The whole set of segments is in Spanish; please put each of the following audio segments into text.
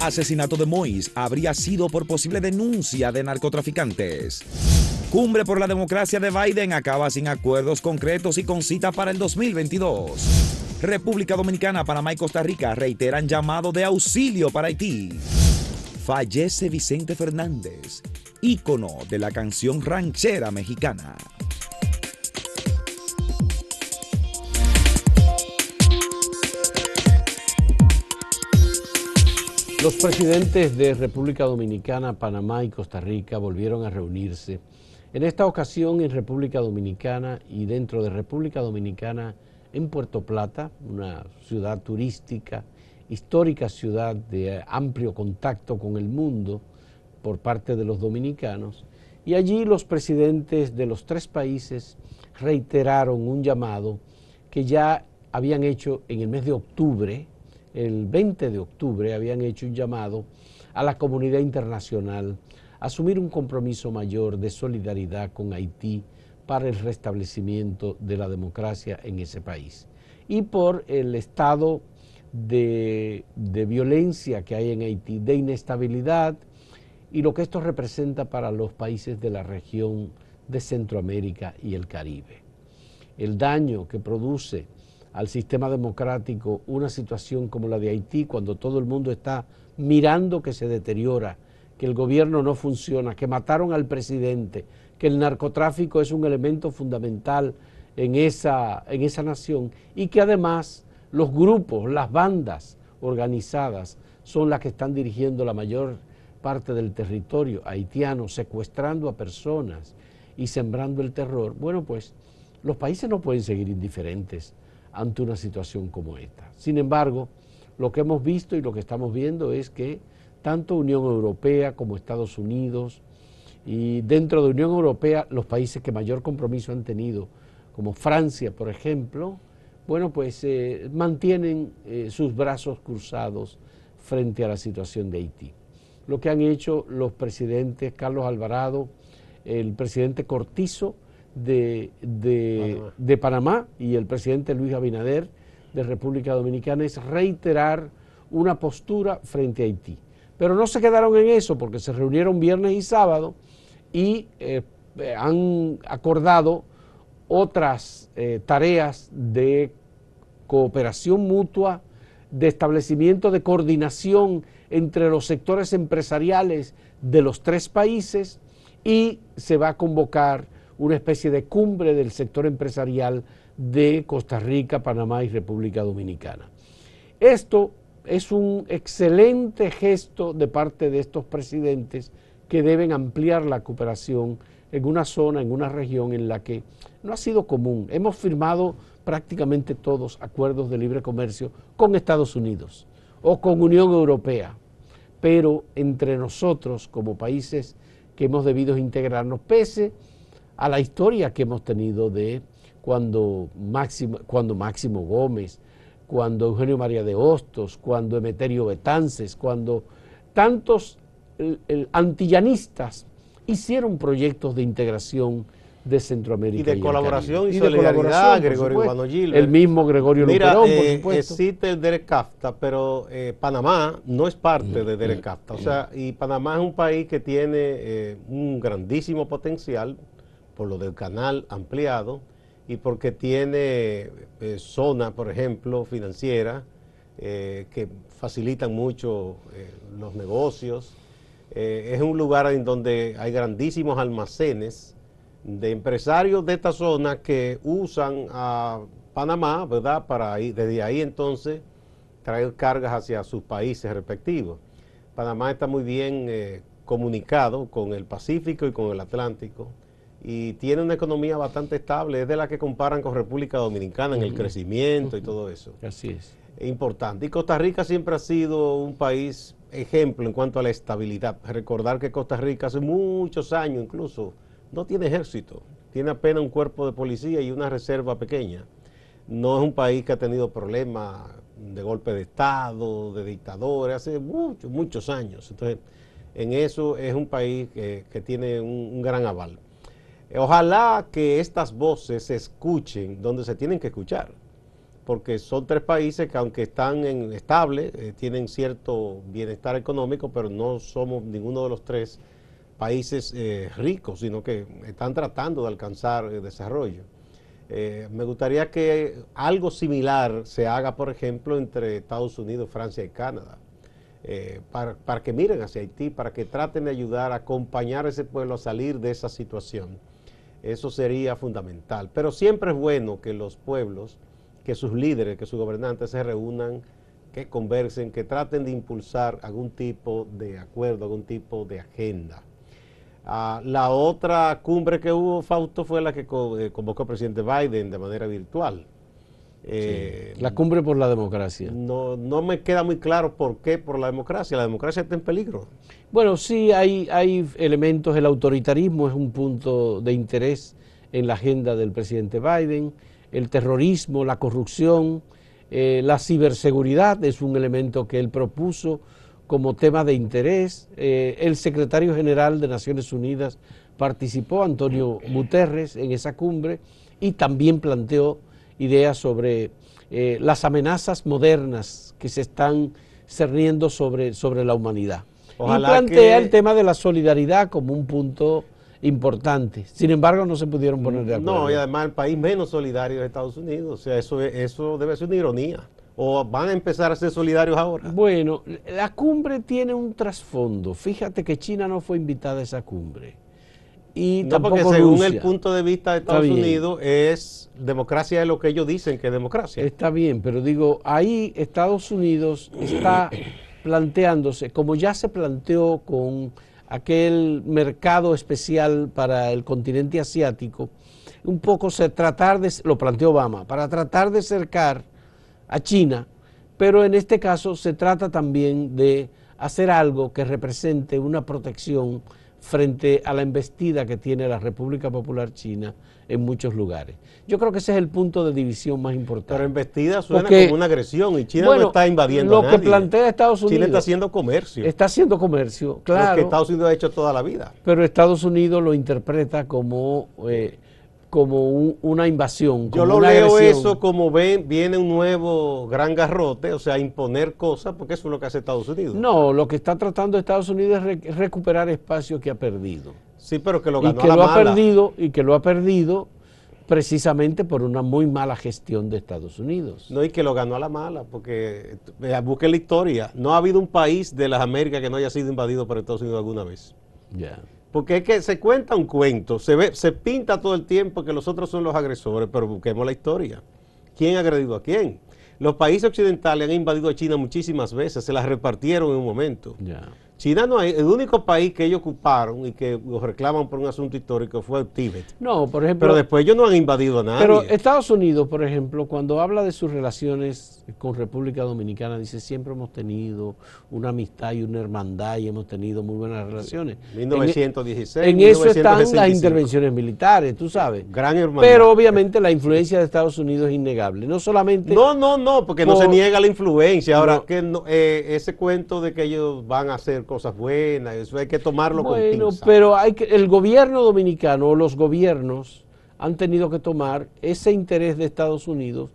Asesinato de Mois habría sido por posible denuncia de narcotraficantes. Cumbre por la democracia de Biden acaba sin acuerdos concretos y con cita para el 2022. República Dominicana, Panamá y Costa Rica reiteran llamado de auxilio para Haití. Fallece Vicente Fernández, ícono de la canción ranchera mexicana. Los presidentes de República Dominicana, Panamá y Costa Rica volvieron a reunirse. En esta ocasión en República Dominicana y dentro de República Dominicana en Puerto Plata, una ciudad turística, histórica ciudad de amplio contacto con el mundo por parte de los dominicanos. Y allí los presidentes de los tres países reiteraron un llamado que ya habían hecho en el mes de octubre el 20 de octubre habían hecho un llamado a la comunidad internacional a asumir un compromiso mayor de solidaridad con Haití para el restablecimiento de la democracia en ese país y por el estado de, de, violencia que hay en Haití, de inestabilidad y lo que esto representa para los países de la región de Centroamérica y el Caribe. El daño que produce al sistema democrático una situación como la de Haití, cuando todo el mundo está mirando que se deteriora, que el gobierno no funciona, que mataron al presidente, que el narcotráfico es un elemento fundamental en esa, en esa nación y que además los grupos, las bandas organizadas son las que están dirigiendo la mayor parte del territorio haitiano, secuestrando a personas y sembrando el terror. Bueno, pues los países no pueden seguir indiferentes ante una situación como esta. Sin embargo, lo que hemos visto y lo que estamos viendo es que tanto Unión Europea como Estados Unidos y dentro de Unión Europea los países que mayor compromiso han tenido, como Francia, por ejemplo, bueno, pues eh, mantienen eh, sus brazos cruzados frente a la situación de Haití. Lo que han hecho los presidentes Carlos Alvarado, el presidente Cortizo, de, de, Panamá. y el presidente Luis Abinader de República Dominicana es reiterar una postura frente a Haití. Pero no se quedaron en eso porque se reunieron viernes y sábado y eh, han acordado otras eh, tareas de cooperación mutua, de establecimiento de coordinación entre los sectores empresariales de los tres países y se va a convocar una especie de cumbre del sector empresarial de Costa Rica, Panamá y República Dominicana. Esto es un excelente gesto de parte de estos presidentes que deben ampliar la cooperación en una zona, en una región en la que no ha sido común. Hemos firmado prácticamente todos acuerdos de libre comercio con Estados Unidos o con Unión Europea, pero entre nosotros como países que hemos debido integrarnos, pese a la historia que hemos tenido de cuando Máximo, cuando Máximo Gómez, cuando Eugenio María de Hostos, cuando Emeterio Betances, cuando tantos antillanistas hicieron proyectos de integración de Centroamérica. Y de colaboración y, solidaridad, Gregorio El mismo Gregorio Mira, Luperón, por eh, supuesto. existe el Derek CAFTA, pero eh, Panamá no es parte de Derek CAFTA. O sea, y Panamá es un país que tiene eh, un grandísimo potencial por lo del canal ampliado y porque tiene eh, zona, por ejemplo, financiera, eh, que facilitan mucho eh, los negocios. es un lugar en donde hay grandísimos almacenes de empresarios de esta zona que usan a Panamá, ¿verdad? Para ir, desde ahí entonces traer cargas hacia sus países respectivos. Panamá está muy bien comunicado con el Pacífico y con el Atlántico y tiene una economía bastante estable, es de la que comparan con República Dominicana en el crecimiento y todo eso. Así es. Importante. Y Costa Rica siempre ha sido un país ejemplo en cuanto a la estabilidad. Recordar que Costa Rica hace muchos años incluso no tiene ejército, tiene apenas un cuerpo de policía y una reserva pequeña. No es un país que ha tenido problemas de golpe de Estado, de dictadores, hace muchos, muchos años. Entonces, en eso es un país que, tiene un gran aval. Ojalá que estas voces se escuchen donde se tienen que escuchar, porque son tres países que aunque están en estable, eh, tienen cierto bienestar económico, pero no somos ninguno de los tres países eh, ricos, sino que están tratando de alcanzar desarrollo. me gustaría que algo similar se haga, por ejemplo, entre Estados Unidos, Francia y Canadá. para, para, que miren hacia Haití, para que traten de ayudar a acompañar a ese pueblo a salir de esa situación. Eso sería fundamental. Pero siempre es bueno que los pueblos, que sus líderes, que sus gobernantes se reúnan, que conversen, que traten de impulsar algún tipo de acuerdo, algún tipo de agenda. Ah, la otra cumbre que hubo, Fausto, fue la que eh, convocó el presidente Biden de manera virtual. Eh, la cumbre por la democracia. No, no me queda muy claro por qué por la democracia. La democracia está en peligro. Bueno, sí, hay, hay elementos. El autoritarismo es un punto de interés en la agenda del presidente Biden. El terrorismo, la corrupción, eh, la ciberseguridad es un elemento que él propuso como tema de interés. Eh, el secretario general de Naciones Unidas participó, Antonio Guterres, en esa cumbre y también planteó ideas sobre eh, las amenazas modernas que se están cerniendo sobre, sobre la humanidad. y plantea el tema de la solidaridad como un punto importante. Sin embargo, no se pudieron poner de acuerdo. No, y además el país menos solidario es Estados Unidos. O sea, eso, eso debe ser una ironía. ¿O van a empezar a ser solidarios ahora? Bueno, la cumbre tiene un trasfondo. Fíjate que China no fue invitada a esa cumbre y no, porque según el punto de vista de Estados Unidos es democracia es lo que ellos dicen que es democracia. Está bien, pero digo, ahí Estados Unidos está planteándose, como ya se planteó con aquel mercado especial para el continente asiático, un poco se tratar de, lo planteó Obama, para tratar de cercar a China, pero en este caso se trata también de hacer algo que represente una protección frente a la embestida que tiene la República Popular China en muchos lugares. Yo creo que ese es el punto de división más importante. Pero embestida suena como una agresión y China no está invadiendo lo que plantea Estados Unidos. China está haciendo comercio. Está haciendo comercio, claro. Lo que Estados Unidos ha hecho toda la vida. Pero Estados Unidos lo interpreta como eh, como una invasión. Yo lo leo eso como ven, viene un nuevo gran garrote, o sea, imponer cosas, porque eso es lo que hace Estados Unidos. No, lo que está tratando Estados Unidos es recuperar espacio que ha perdido. Sí, pero que lo ganó y que lo ha perdido y que lo ha perdido precisamente por una muy mala gestión de Estados Unidos. No, y que lo ganó a la mala, porque busque la historia. No ha habido un país de las Américas que no haya sido invadido por Estados Unidos alguna vez. Ya. Porque es que se cuenta un cuento, se, ve, se pinta todo el tiempo que los otros son los agresores, pero busquemos la historia. ¿Quién ha agredido a quién? Los países occidentales han invadido a China muchísimas veces, se las repartieron en un momento. China no es el único país que ellos ocuparon y que los reclaman por un asunto histórico fue el Tíbet. No, por ejemplo. Pero después ellos no han invadido a nadie. Pero Estados Unidos, por ejemplo, cuando habla de sus relaciones con República Dominicana, dice siempre hemos tenido una amistad y una hermandad y hemos tenido muy buenas relaciones. 1916. En, eso están las intervenciones militares, tú sabes. Gran hermandad. Pero obviamente la influencia de Estados Unidos es innegable. No solamente. No, no, no, porque no se niega la influencia. Ahora, que eh, ese cuento de que ellos van a hacer cosas buenas, eso hay que tomarlo bueno, con pero hay que, el gobierno dominicano o los gobiernos han tenido que tomar ese interés de Estados Unidos,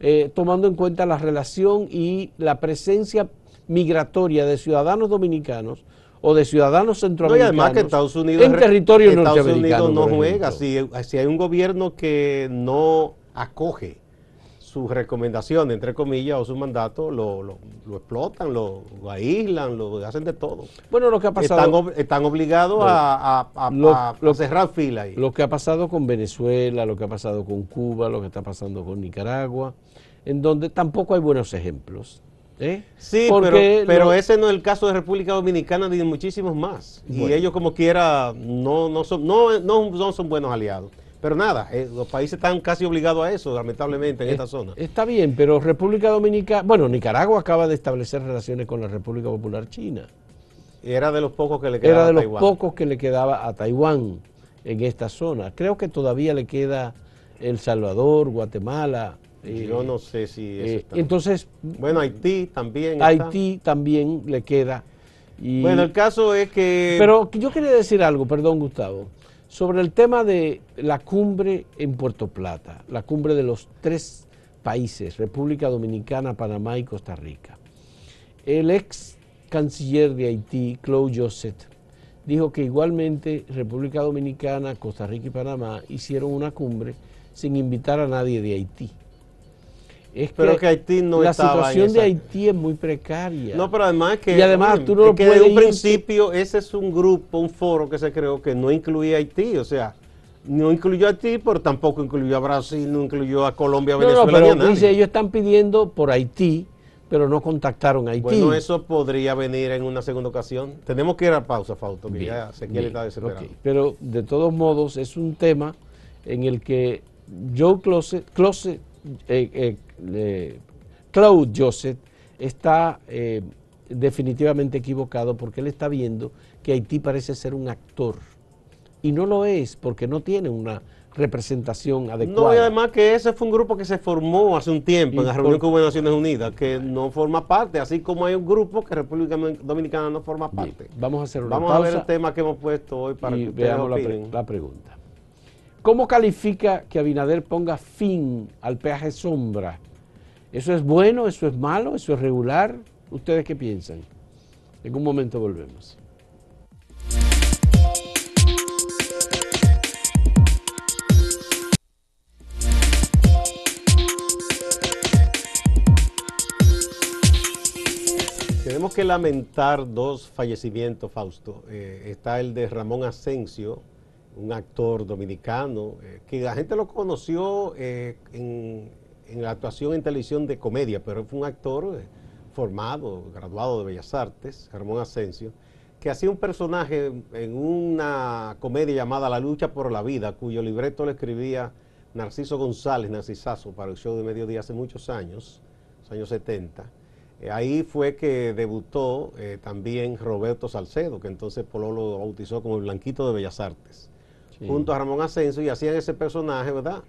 eh, tomando en cuenta la relación y la presencia migratoria de ciudadanos dominicanos o de ciudadanos centroamericanos no, además que Estados Unidos, en territorio Estados Unidos no juega. Si, si hay un gobierno que no acoge sus recomendaciones, entre comillas, o su mandato, lo, lo, explotan, lo, aíslan, lo hacen de todo. Bueno, lo que ha pasado... Están, obligados a, a, cerrar fila ahí. Lo que ha pasado con Venezuela, lo que ha pasado con Cuba, lo que está pasando con Nicaragua, en donde tampoco hay buenos ejemplos. ¿eh? Sí, pero, pero ese no es el caso de República Dominicana ni de muchísimos más. Y ellos como quiera no, no, son, no, no, no son buenos aliados. Pero nada, eh, los países están casi obligados a eso, lamentablemente, en esta zona. Está bien, pero República Dominicana, bueno, Nicaragua acaba de establecer relaciones con la República Popular China. Era de los pocos que le quedaba Era de los pocos que le quedaba a Taiwán en esta zona. Creo que todavía le queda El Salvador, Guatemala. Eh, Yo no sé si eso eh, Entonces. Bueno, Haití también. Haití también le queda. bueno, el caso es que. Pero yo quería decir algo, perdón, Gustavo sobre el tema de la cumbre en Puerto Plata, la cumbre de los tres países, República Dominicana, Panamá y Costa Rica. El ex canciller de Haití, Claude Joseph, dijo que igualmente República Dominicana, Costa Rica y Panamá hicieron una cumbre sin invitar a nadie de Haití. Es pero que, Haití no la situación de Haití es muy precaria. No, pero además que y además tú no que desde un principio ese es un grupo, un foro que se creó que no incluía a Haití, o sea, no incluyó a Haití, pero tampoco incluyó a Brasil, no incluyó a Colombia, Venezuela. No, pero dice, ellos están pidiendo por Haití, pero no contactaron a Haití. Bueno, eso podría venir en una segunda ocasión. Tenemos que ir a pausa, Fausto, que ya se quiere estar desesperado. Pero de todos modos es un tema en el que Joe Closet, Closet eh, eh, Claude Joseph está eh, definitivamente equivocado porque él está viendo que Haití parece ser un actor y no lo es porque no tiene una representación adecuada. No, y además que ese fue un grupo que se formó hace un tiempo en la reunión con Naciones Unidas, que no forma parte, así como hay un grupo que República Dominicana no forma parte. vamos a hacer una Vamos a ver el tema que hemos puesto hoy para que veamos la, la pregunta. ¿Cómo califica que Abinader ponga fin al peaje sombra? ¿Eso es bueno? ¿Eso es malo? ¿Eso es regular? ¿Ustedes qué piensan? En un momento volvemos. Tenemos que lamentar dos fallecimientos, Fausto. Eh, está el de Ramón Asensio, un actor dominicano, eh, que la gente lo conoció eh, en, la actuación en televisión de comedia, pero fue un actor eh, formado, graduado de Bellas Artes, Ramón Asensio, que hacía un personaje en una comedia llamada La lucha por la vida, cuyo libreto le escribía Narciso González, Narcisazo, para el show de mediodía hace muchos años, los años 70. ahí fue que debutó también Roberto Salcedo, que entonces Pololo lo bautizó como el Blanquito de Bellas Artes junto a Ramón Ascenso y hacían ese personaje, ¿verdad?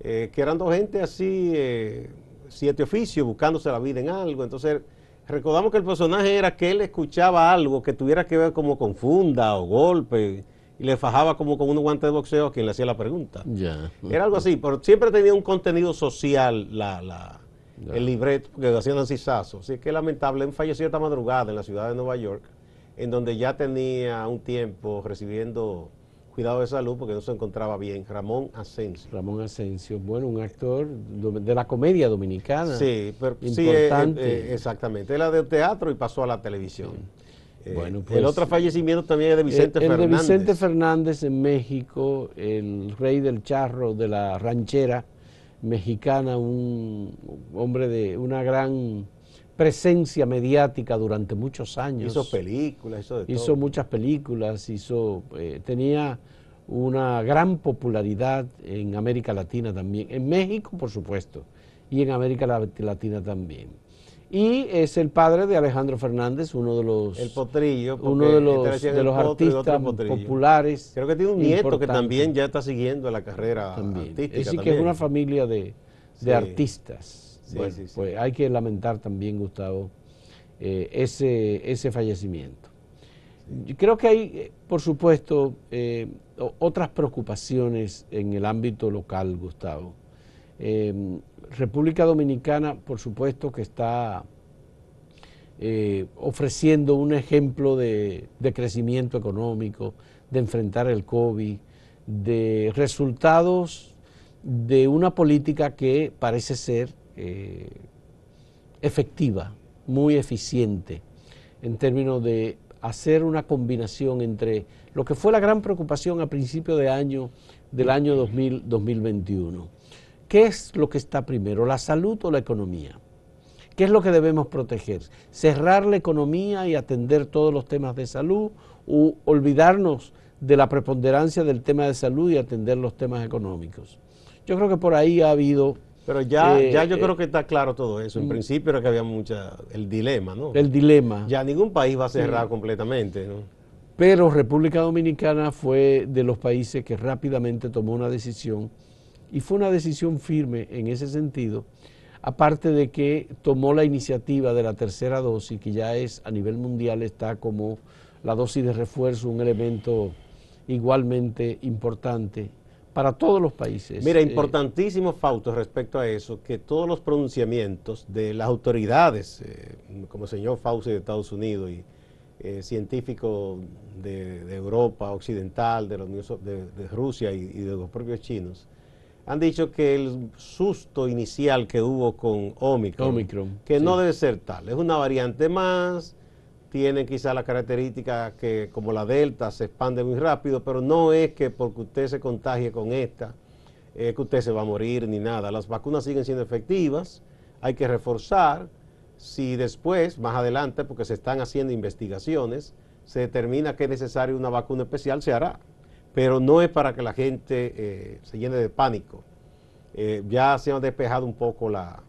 Eh, que eran dos gente así, eh, siete oficios, buscándose la vida en algo. Entonces, recordamos que el personaje era que él escuchaba algo que tuviera que ver como con funda o golpe y le fajaba como con un guante de boxeo a quien le hacía la pregunta. Era algo así, pero siempre tenía un contenido social la, la, el libreto que hacía Nancy Sasso. Así que lamentable, él falleció esta madrugada en la ciudad de Nueva York, en donde ya tenía un tiempo recibiendo cuidado de salud porque no se encontraba bien. Ramón Asensio. Ramón Asensio, bueno, un actor de la comedia dominicana. Sí, pero sí, eh, eh, exactamente. Era de teatro y pasó a la televisión. Eh, bueno, pues, el otro fallecimiento también es de Vicente Fernández. El de Vicente Fernández en México, el rey del charro de la ranchera mexicana, un hombre de una gran presencia mediática durante muchos años. Hizo películas, hizo de todo. Hizo muchas películas, hizo, eh, tenía una gran popularidad en América Latina también, en México por supuesto, y en América Latina también. Y es el padre de Alejandro Fernández, uno de los el potrillo, uno de los, de los artistas populares. Creo que tiene un nieto que también ya está siguiendo la carrera artística. Es que es una familia de, de artistas bueno, pues hay que lamentar también, Gustavo, eh, ese, ese fallecimiento. Creo que hay, eh, por supuesto, eh, otras preocupaciones en el ámbito local, Gustavo. República Dominicana, por supuesto, que está ofreciendo un ejemplo de, de, crecimiento económico, de enfrentar el COVID, de resultados de una política que parece ser eh, efectiva, muy eficiente en términos de hacer una combinación entre lo que fue la gran preocupación a principio de año del año 2021. ¿Qué es lo que está primero, la salud o la economía? ¿Qué es lo que debemos proteger? ¿Cerrar la economía y atender todos los temas de salud o olvidarnos de la preponderancia del tema de salud y atender los temas económicos? Yo creo que por ahí ha habido pero ya, ya yo eh, creo que está claro todo eso. En mm. principio era que había mucha, el dilema, ¿no? El dilema. Ya ningún país va a cerrar completamente, ¿no? Pero República Dominicana fue de los países que rápidamente tomó una decisión y fue una decisión firme en ese sentido, aparte de que tomó la iniciativa de la tercera dosis, que ya es a nivel mundial está como la dosis de refuerzo, un elemento igualmente importante para todos los países. Mira, Eh, importantísimo, Fausto, respecto a eso, que todos los pronunciamientos de las autoridades, eh, como el señor Fauci de Estados Unidos y eh, científicos de, de Europa Occidental, de, la Unión de- de Rusia y, y de los propios chinos, han dicho que el susto inicial que hubo con Omicron, Omicron, que no debe ser tal, es una variante más, tiene quizá la característica que como la Delta se expande muy rápido, pero no es que porque usted se contagie con esta, es que usted se va a morir ni nada. Las vacunas siguen siendo efectivas, hay que reforzar. Si después, más adelante, porque se están haciendo investigaciones, se determina que es necesaria una vacuna especial, se hará. Pero no es para que la gente eh, se llene de pánico. Eh, ya se ha despejado un poco la,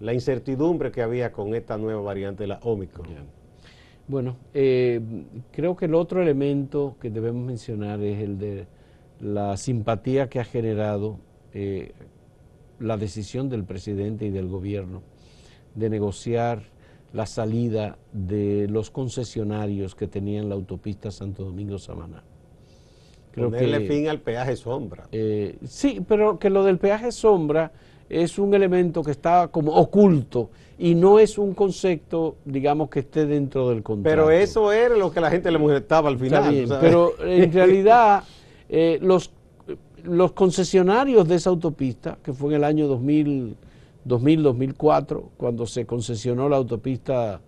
incertidumbre que había con esta nueva variante de la Omicron. Bueno, eh, creo que el otro elemento que debemos mencionar es el de la simpatía que ha generado eh, la decisión del presidente y del gobierno de negociar la salida de los concesionarios que tenían la autopista Santo Domingo-Samaná. Creo Ponerle que- fin al peaje sombra. eh, sí, pero que lo del peaje sombra es un elemento que está como oculto y no es un concepto, digamos, que esté dentro del contrato. Pero eso era lo que la gente le molestaba al final. bien, pero en realidad eh, los, los concesionarios de esa autopista, que fue en el año 2000, 2000-2004, cuando se concesionó la autopista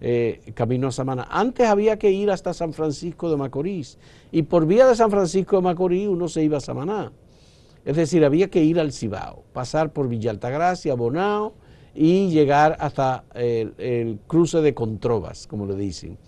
eh, Camino a Samana, antes había que ir hasta San Francisco de Macorís y por vía de San Francisco de Macorís uno se iba a Samaná. Es decir, había que ir al Cibao, pasar por Villa Altagracia, Bonao y llegar hasta el, el cruce de Controbas, como le dicen,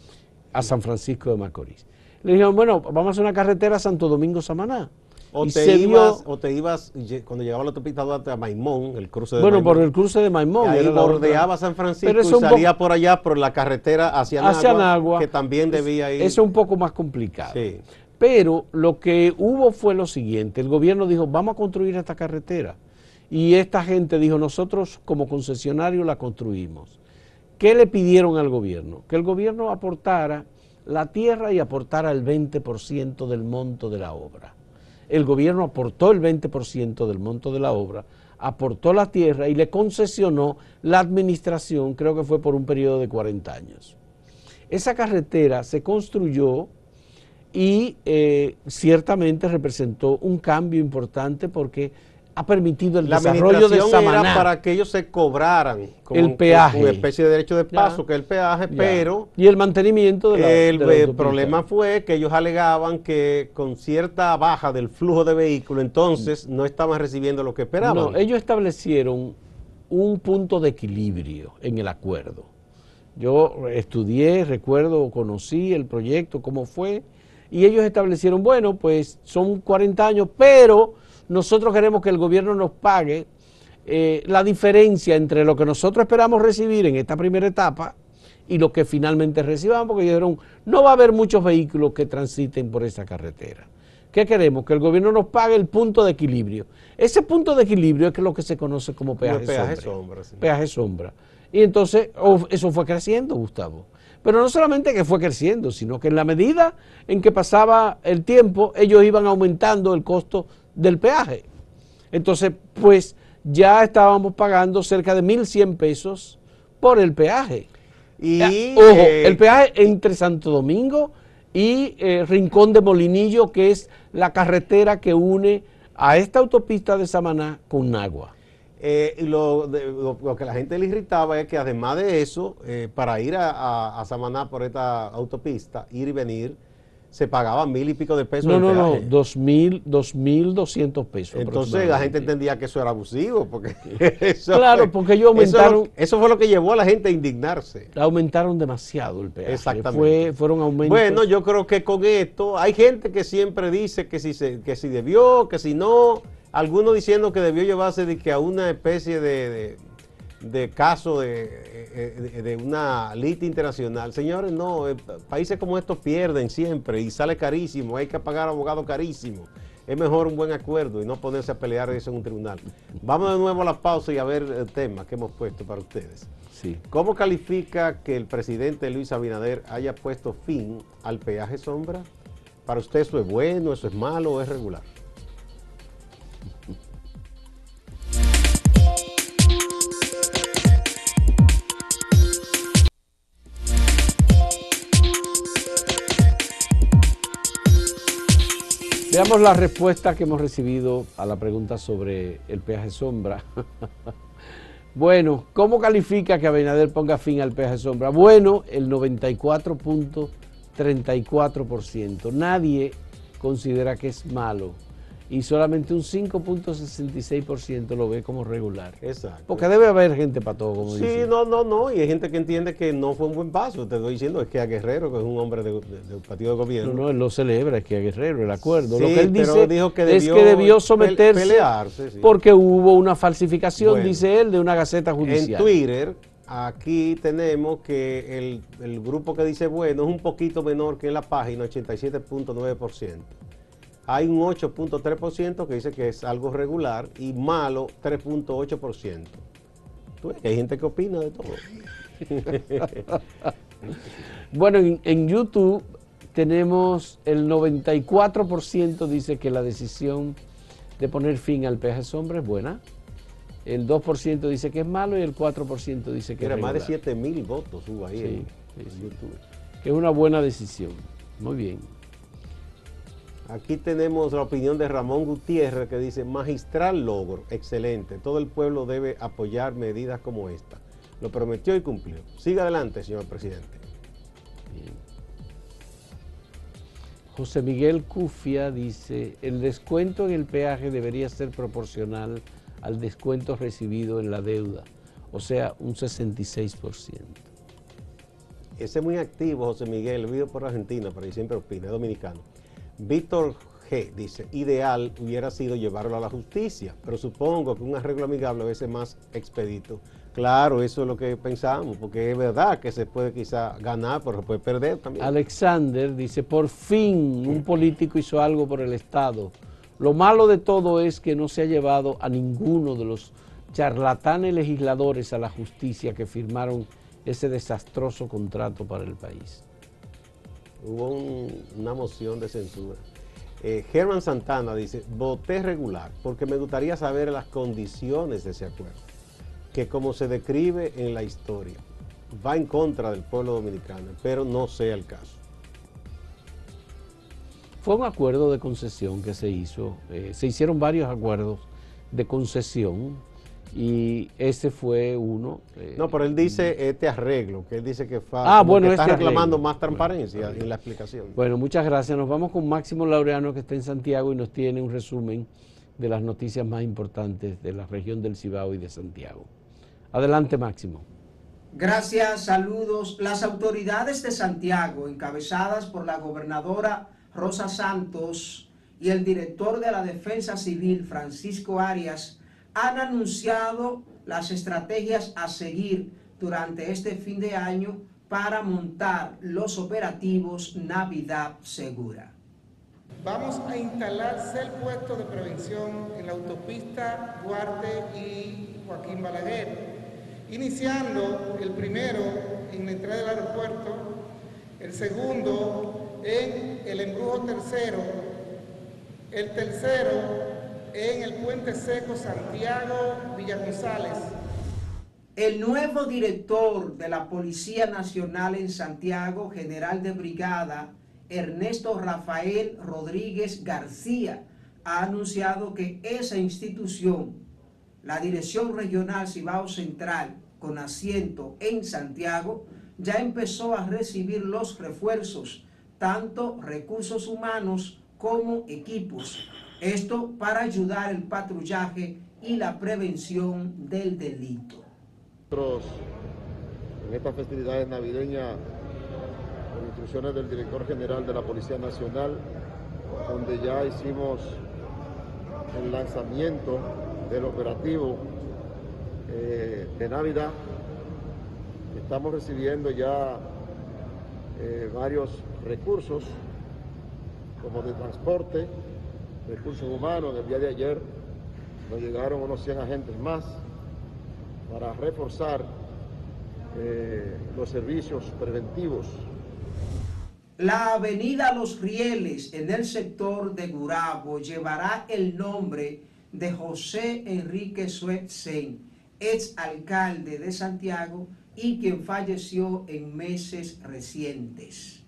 a San Francisco de Macorís. Le dijeron, bueno, vamos a hacer una carretera a Santo Domingo-Samaná. o, Y te ibas, o te ibas, cuando llegaba la autopista Duarte a Maimón, el cruce de bueno, Maimón, por el cruce de Maimón. ahí bordeaba San Francisco y salía por allá por la carretera hacia, hacia Nagua, Nagua. que también debía ir. Eso es un poco más complicado. Sí. Pero lo que hubo fue lo siguiente, el gobierno dijo, vamos a construir esta carretera. Y esta gente dijo, nosotros como concesionario la construimos. ¿Qué le pidieron al gobierno? Que el gobierno aportara la tierra y aportara el 20% del monto de la obra. El gobierno aportó el 20% del monto de la obra, aportó la tierra y le concesionó la administración, creo que fue por un periodo de 40 años. Esa carretera se construyó y eh, ciertamente representó un cambio importante porque ha permitido el La desarrollo de administración era Samaná. para que ellos se cobraran como El peaje. una especie de derecho de Ya. paso, que es el peaje, Ya. pero y el mantenimiento de la, el de la eh, problema fue que ellos alegaban que con cierta baja del flujo de vehículos, entonces no estaban recibiendo lo que esperaban. No, ellos establecieron un punto de equilibrio en el acuerdo. Yo estudié, recuerdo, conocí el proyecto, cómo fue, y ellos establecieron, bueno, pues son 40 años, pero nosotros queremos que el gobierno nos pague eh, la diferencia entre lo que nosotros esperamos recibir en esta primera etapa y lo que finalmente recibamos, porque dijeron, no va a haber muchos vehículos que transiten por esa carretera. ¿Qué queremos? Que el gobierno nos pague el punto de equilibrio. Ese punto de equilibrio es que lo que se conoce como peaje, peaje sombra. sombra, sí. Peaje sombra. Y entonces oh, eso fue creciendo, Gustavo. Pero no solamente que fue creciendo, sino que en la medida en que pasaba el tiempo, ellos iban aumentando el costo del peaje. Entonces, pues ya estábamos pagando cerca de 1.100 pesos por el peaje. y Ojo, eh, el peaje entre Santo Domingo y eh, Rincón de Molinillo, que es la carretera que une a esta autopista de Samaná con Nagua. Eh, y lo, de- lo- lo que la gente le irritaba es que además de eso, eh, para ir a, a- a Samaná por esta autopista, ir y venir, se pagaban mil y pico de pesos. No, no, no, dos mil, dos mil doscientos pesos. Entonces la gente entendía que eso era abusivo, porque eso Claro, fue- porque ellos eso aumentaron- Eso, fue lo que llevó a la gente a indignarse. Aumentaron demasiado el peaje. Exactamente. Fue, fueron aumentos. Bueno, yo creo que con esto hay gente que siempre dice que si, se, que si debió, que si no, algunos diciendo que debió llevarse de que a una especie de, de- de caso de, eh, de- de una lista internacional. Señores, no, eh, países como estos pierden siempre y sale carísimo, hay que pagar abogados carísimos. Es mejor un buen acuerdo y no ponerse a pelear eso en un tribunal. Vamos de nuevo a la pausa y a ver el tema que hemos puesto para ustedes. Sí. ¿Cómo califica que el presidente Luis Abinader haya puesto fin al peaje sombra? ¿Para usted eso es bueno, eso es malo o es regular? Veamos la respuesta que hemos recibido a la pregunta sobre el peaje sombra. bueno, ¿cómo califica que Abinader ponga fin al peaje sombra? Bueno, el 94.34%. Nadie considera que es malo y solamente un 5.66% lo ve como regular. Exacto. Porque debe haber gente para todo, como Sí, no, no, no, y hay gente que entiende que no fue un buen paso. Te estoy diciendo, es que a Guerrero, que es un hombre del de, partido de gobierno. No, no, él lo celebra, es que a Guerrero, el acuerdo. Sí, lo que él dice dijo que es debió que debió someterse pelearse, sí. porque hubo una falsificación, Bueno. dice él, de una gaceta judicial. En Twitter, aquí tenemos que el, el grupo que dice bueno es un poquito menor que en la página, 87.9%. Hay un 8.3% que dice que es algo regular y malo 3.8%. Tú ves que hay gente que opina de todo. Bueno, en, en YouTube tenemos el 94% dice que la decisión de poner fin al peaje sombra es buena. El 2% dice que es malo y el 4% dice que Era es más de regular. 7 mil votos hubo ahí Sí, en, sí, en. YouTube. Que es una buena decisión. Muy bien. Aquí tenemos la opinión de Ramón Gutiérrez que dice, magistral logro, excelente, todo el pueblo debe apoyar medidas como esta. Lo prometió y cumplió. Siga adelante, señor presidente. José Miguel Cufia dice, el descuento en el peaje debería ser proporcional al descuento recibido en la deuda, o sea, un 66%. Ese es muy activo, José Miguel, vive por Argentina, pero ahí siempre opina, es dominicano. Víctor G dice, ideal hubiera sido llevarlo a la justicia, pero supongo que un arreglo amigable a veces más expedito. Claro, eso es lo que pensamos, porque es verdad que se puede quizá ganar, pero se puede perder también. Alexander dice, por fin un político hizo algo por el Estado. Lo malo de todo es que no se ha llevado a ninguno de los charlatanes legisladores a la justicia que firmaron ese desastroso contrato para el país. Hubo un- una moción de censura. Eh, Germán Santana dice, voté regular porque me gustaría saber las condiciones de ese acuerdo, que como se describe en la historia, va en contra del pueblo dominicano, pero no sea el caso. Fue un acuerdo de concesión que se hizo, eh, se hicieron varios acuerdos de concesión y ese fue uno. eh, No, pero él dice este arreglo, que él dice que, fa- Ah, bueno, que está este reclamando arreglo. más transparencia en la explicación. Bueno, muchas gracias. Nos vamos con Máximo Laureano que está en Santiago y nos tiene un resumen de las noticias más importantes de la región del Cibao y de Santiago. Adelante, Máximo. Gracias, saludos. Las autoridades de Santiago, encabezadas por la gobernadora Rosa Santos y el director de la Defensa Civil, Francisco Arias, han anunciado las estrategias a seguir durante este fin de año para montar los operativos Navidad Segura. Vamos a instalar seis puestos de prevención en la autopista Duarte y Joaquín Balaguer, iniciando el primero en la entrada del aeropuerto, el segundo en el embrujo tercero, el tercero en el puente seco Santiago Villa El nuevo director de la Policía Nacional en Santiago, general de brigada Ernesto Rafael Rodríguez García, ha anunciado que esa institución, la Dirección Regional Cibao Central, con asiento en Santiago, ya empezó a recibir los refuerzos, tanto recursos humanos como equipos. Esto para ayudar el patrullaje y la prevención del delito. Nosotros, en estas festividades navideñas, por instrucciones del director general de la Policía Nacional, donde ya hicimos el lanzamiento del operativo eh, de Navidad, estamos recibiendo ya eh, varios recursos, como de transporte, recursos humanos. El día de ayer nos llegaron unos 100 agentes más para reforzar eh, los servicios preventivos. La avenida Los Rieles en el sector de Gurabo llevará el nombre de José Enrique Suetzen, ex alcalde de Santiago y quien falleció en meses recientes.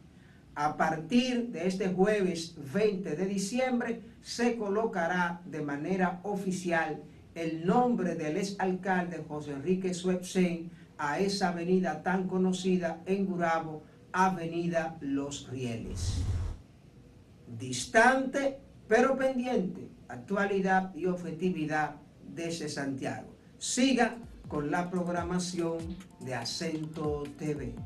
A partir de este jueves 20 de diciembre se colocará de manera oficial el nombre del exalcalde José Enrique Suepsen a esa avenida tan conocida en Gurabo, Avenida Los Rieles. Distante pero pendiente, actualidad y objetividad desde Santiago. Siga con la programación de Acento TV.